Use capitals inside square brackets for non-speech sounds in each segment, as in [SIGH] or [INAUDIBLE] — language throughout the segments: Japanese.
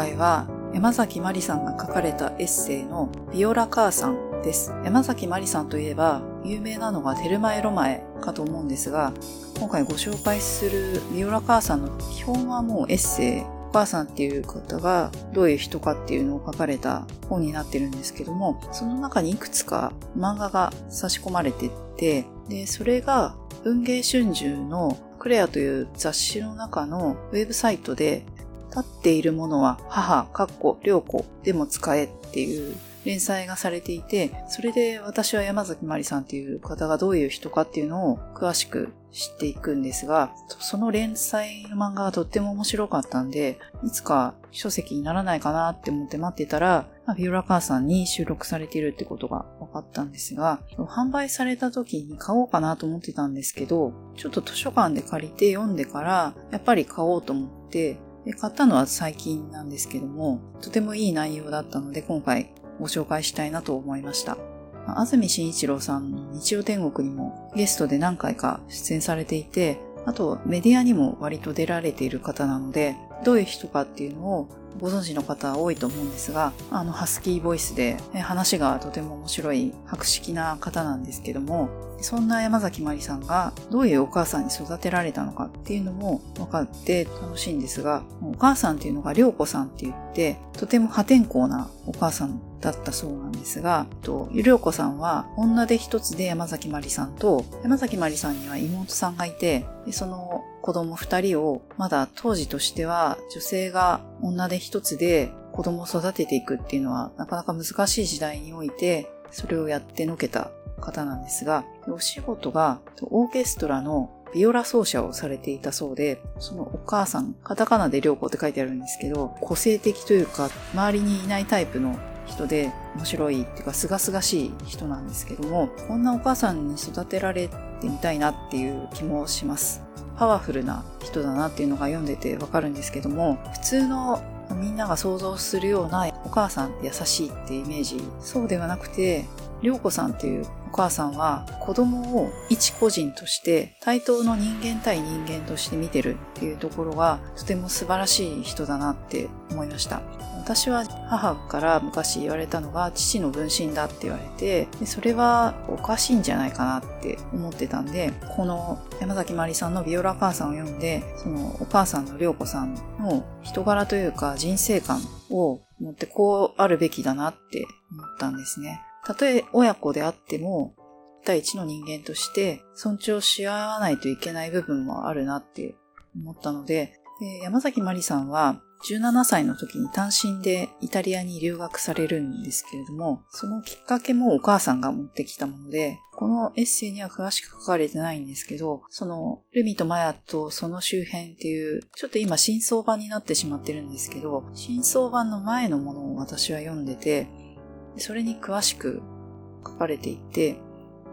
回は山崎まりさんが書かれたエッセイのビオラ母さんです。山崎まりさんといえば有名なのがテルマエロマエかと思うんですが、今回ご紹介するビオラ母さんの基本はもうエッセイお母さんっていう方がどういう人かっていうのを書かれた本になってるんですけども、その中にいくつか漫画が差し込まれてって、で、それが文芸春秋のクレアという雑誌の中のウェブサイトで、立っているものは母、かっこ、良子でも使えっていう連載がされていて、それで私は山崎まりさんっていう方がどういう人かっていうのを詳しく知っていくんですが、その連載の漫画がとっても面白かったんで、いつか書籍にならないかなって思って待ってたら、まあ、ビオラ母さんに収録されているってことが分かったんですが、販売された時に買おうかなと思ってたんですけど、ちょっと図書館で借りて読んでから、やっぱり買おうと思って、で買ったのは最近なんですけども、とてもいい内容だったので今回ご紹介したいなと思いました。安住紳一郎さんの日曜天国にもゲストで何回か出演されていて、あとメディアにも割と出られている方なので、どういう人かっていうのをご存知の方多いと思うんですが、あのハスキーボイスで話がとても面白い博識な方なんですけども、そんな山崎まりさんがどういうお母さんに育てられたのかっていうのも分かって楽しいんですが、お母さんっていうのが良子さんって言って、とても破天荒なお母さんだったそうなんですが、と、ゆりょうこさんは女で一つで山崎まりさんと、山崎まりさんには妹さんがいて、その子供二人を、まだ当時としては女性が女で一つで子供を育てていくっていうのはなかなか難しい時代において、それをやってのけた方なんですが、お仕事がオーケストラのビオラ奏者をされていたそうで、そのお母さん、カタカナで良子って書いてあるんですけど、個性的というか、周りにいないタイプの人で面白いっていうか、すがすがしい人なんですけども、こんなお母さんに育てられてみたいなっていう気もします。パワフルな人だなっていうのが読んでてわかるんですけども、普通のみんなが想像するようなお母さんって優しいってイメージ、そうではなくて、りょうこさんっていうお母さんは子供を一個人として対等の人間対人間として見てるっていうところがとても素晴らしい人だなって思いました。私は母から昔言われたのが父の分身だって言われてでそれはおかしいんじゃないかなって思ってたんでこの山崎まりさんのビオラ母さんを読んでそのお母さんの涼子さんの人柄というか人生観を持ってこうあるべきだなって思ったんですね。たとえ親子であっても、第一の人間として尊重し合わないといけない部分もあるなって思ったので、で山崎まりさんは17歳の時に単身でイタリアに留学されるんですけれども、そのきっかけもお母さんが持ってきたもので、このエッセイには詳しく書かれてないんですけど、そのルミとマヤとその周辺っていう、ちょっと今真相版になってしまってるんですけど、真相版の前のものを私は読んでて、それに詳しく書かれていて、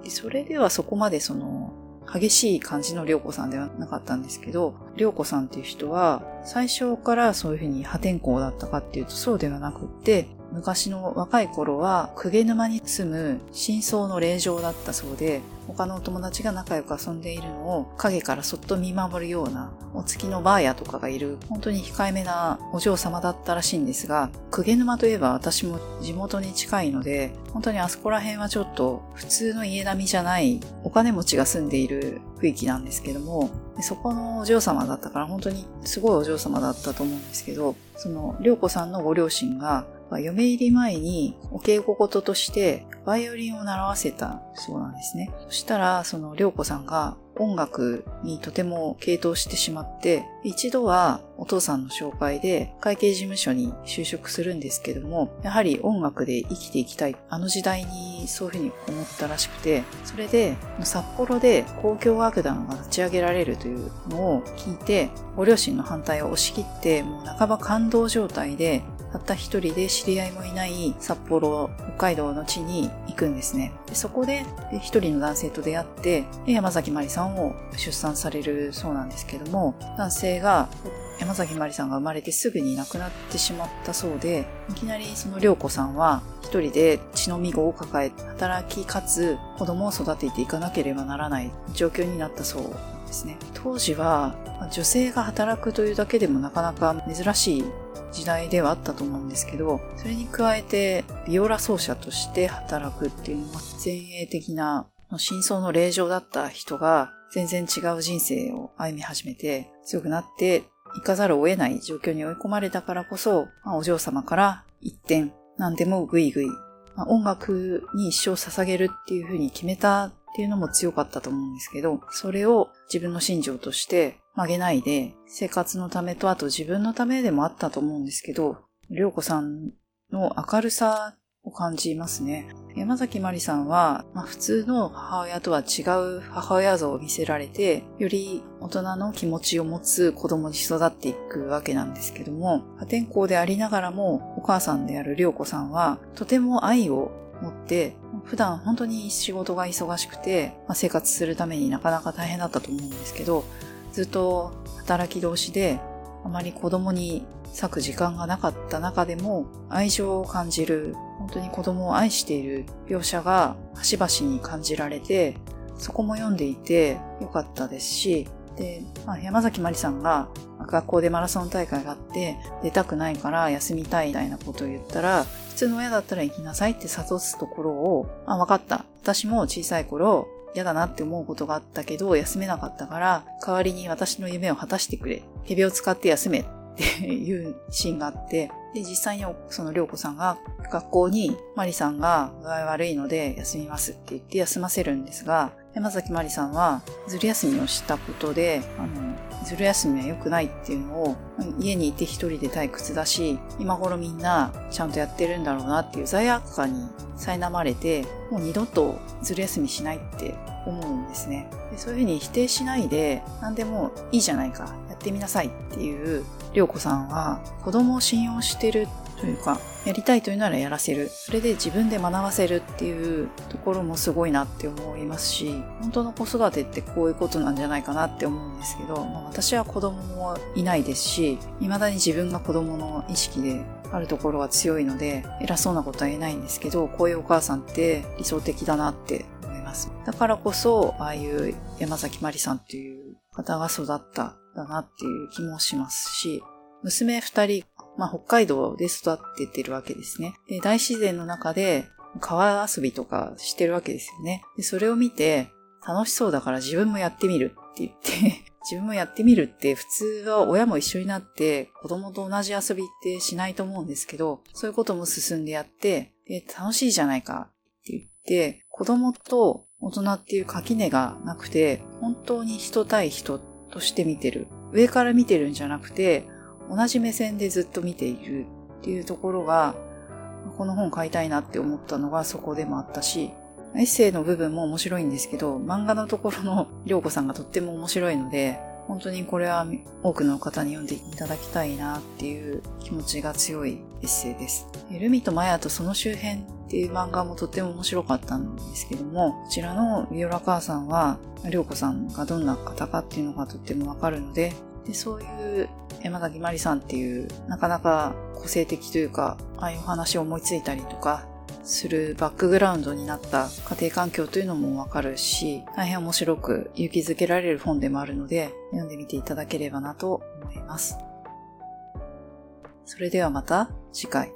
それではそこまでその激しい感じの良子さんではなかったんですけど、良子さんっていう人は最初からそういうふうに破天荒だったかっていうとそうではなくって、昔の若い頃は、鵠沼に住む真相の霊場だったそうで、他のお友達が仲良く遊んでいるのを影からそっと見守るような、お月のバーヤとかがいる、本当に控えめなお嬢様だったらしいんですが、鵠沼といえば私も地元に近いので、本当にあそこら辺はちょっと普通の家並みじゃないお金持ちが住んでいる区域なんですけども、そこのお嬢様だったから本当にすごいお嬢様だったと思うんですけど、その、りょうこさんのご両親が嫁入り前にお稽古事としてバイオリンを習わせたそうなんですね。そしたら、その、りょうこさんが音楽にとても傾倒してしまって、一度はお父さんの紹介で会計事務所に就職するんですけども、やはり音楽で生きていきたい。あの時代にそういうふうに思ったらしくて、それで札幌で公共楽団が立ち上げられるというのを聞いて、ご両親の反対を押し切って、もう半ば感動状態でたった一人で知り合いもいない札幌、北海道の地に行くんですね。でそこで一人の男性と出会って、山崎まりさんを出産されるそうなんですけども、男性が山崎まりさんが生まれてすぐに亡くなってしまったそうで、いきなりその涼子さんは一人で血のみ子を抱え、働きかつ子供を育てていかなければならない状況になったそうですね。当時は女性が働くというだけでもなかなか珍しい時代ではあったと思うんですけど、それに加えてビオラ奏者として働くっていうのは前衛的な真相の霊場だった人が全然違う人生を歩み始めて強くなって行かざるを得ない状況に追い込まれたからこそ、まあ、お嬢様から一点何でもぐいぐい、まあ、音楽に一生捧げるっていうふうに決めたっていうのも強かったと思うんですけど、それを自分の信条として曲げないで、生活のためとあと自分のためでもあったと思うんですけど、りょうこさんの明るさを感じますね。山崎まりさんは、まあ、普通の母親とは違う母親像を見せられて、より大人の気持ちを持つ子供に育っていくわけなんですけども、破天荒でありながらも、お母さんであるりょうこさんは、とても愛を持って、普段本当に仕事が忙しくて、まあ、生活するためになかなか大変だったと思うんですけど、ずっと働き同士で、あまり子供に割く時間がなかった中でも愛情を感じる、本当に子供を愛している描写が端々に感じられて、そこも読んでいてよかったですし、で、まあ、山崎まりさんが学校でマラソン大会があって出たくないから休みたいみたいなことを言ったら、普通の親だったら行きなさいって諭すところを、あ、分かった。私も小さい頃嫌だなって思うことがあったけど休めなかったから代わりに私の夢を果たしてくれ。蛇を使って休めっていうシーンがあって、で、実際にそのりょうこさんが学校にマリさんが具合悪いので休みますって言って休ませるんですが、山崎まりさんはずる休みをしたことで、あの、ずる休みは良くないっていうのを家にいて一人で退屈だし、今頃みんなちゃんとやってるんだろうなっていう罪悪感に苛まれて、もう二度とずる休みしないって思うんですね。でそういうふうに否定しないで、何でもいいじゃないか、やってみなさいっていうりょうこさんは子供を信用してるというか、やりたいというならやらせる。それで自分で学ばせるっていうところもすごいなって思いますし、本当の子育てってこういうことなんじゃないかなって思うんですけど、まあ、私は子供もいないですし、未だに自分が子供の意識であるところが強いので、偉そうなことは言えないんですけど、こういうお母さんって理想的だなって思います。だからこそ、ああいう山崎まりさんっていう方が育っただなっていう気もしますし、娘二人、まあ、北海道で育っててるわけですね。で、大自然の中で川遊びとかしてるわけですよね。で、それを見て、楽しそうだから自分もやってみるって言って [LAUGHS] 自分もやってみるって普通は親も一緒になって子供と同じ遊びってしないと思うんですけど、そういうことも進んでやって、で、楽しいじゃないかって言って、子供と大人っていう垣根がなくて、本当に人対人として見てる。上から見てるんじゃなくて、同じ目線でずっと見ているっていうところが、この本買いたいなって思ったのがそこでもあったし、エッセイの部分も面白いんですけど、漫画のところのりょうこさんがとっても面白いので、本当にこれは多くの方に読んでいただきたいなっていう気持ちが強いエッセイです。ルミとマヤとその周辺っていう漫画もとっても面白かったんですけども、こちらのビオラ母さんは、りょうこさんがどんな方かっていうのがとってもわかるので、でそういう山崎まりさんっていうなかなか個性的というか、ああいう話を思いついたりとかするバックグラウンドになった家庭環境というのもわかるし、大変面白く勇気づけられる本でもあるので、読んでみていただければなと思います。それではまた次回。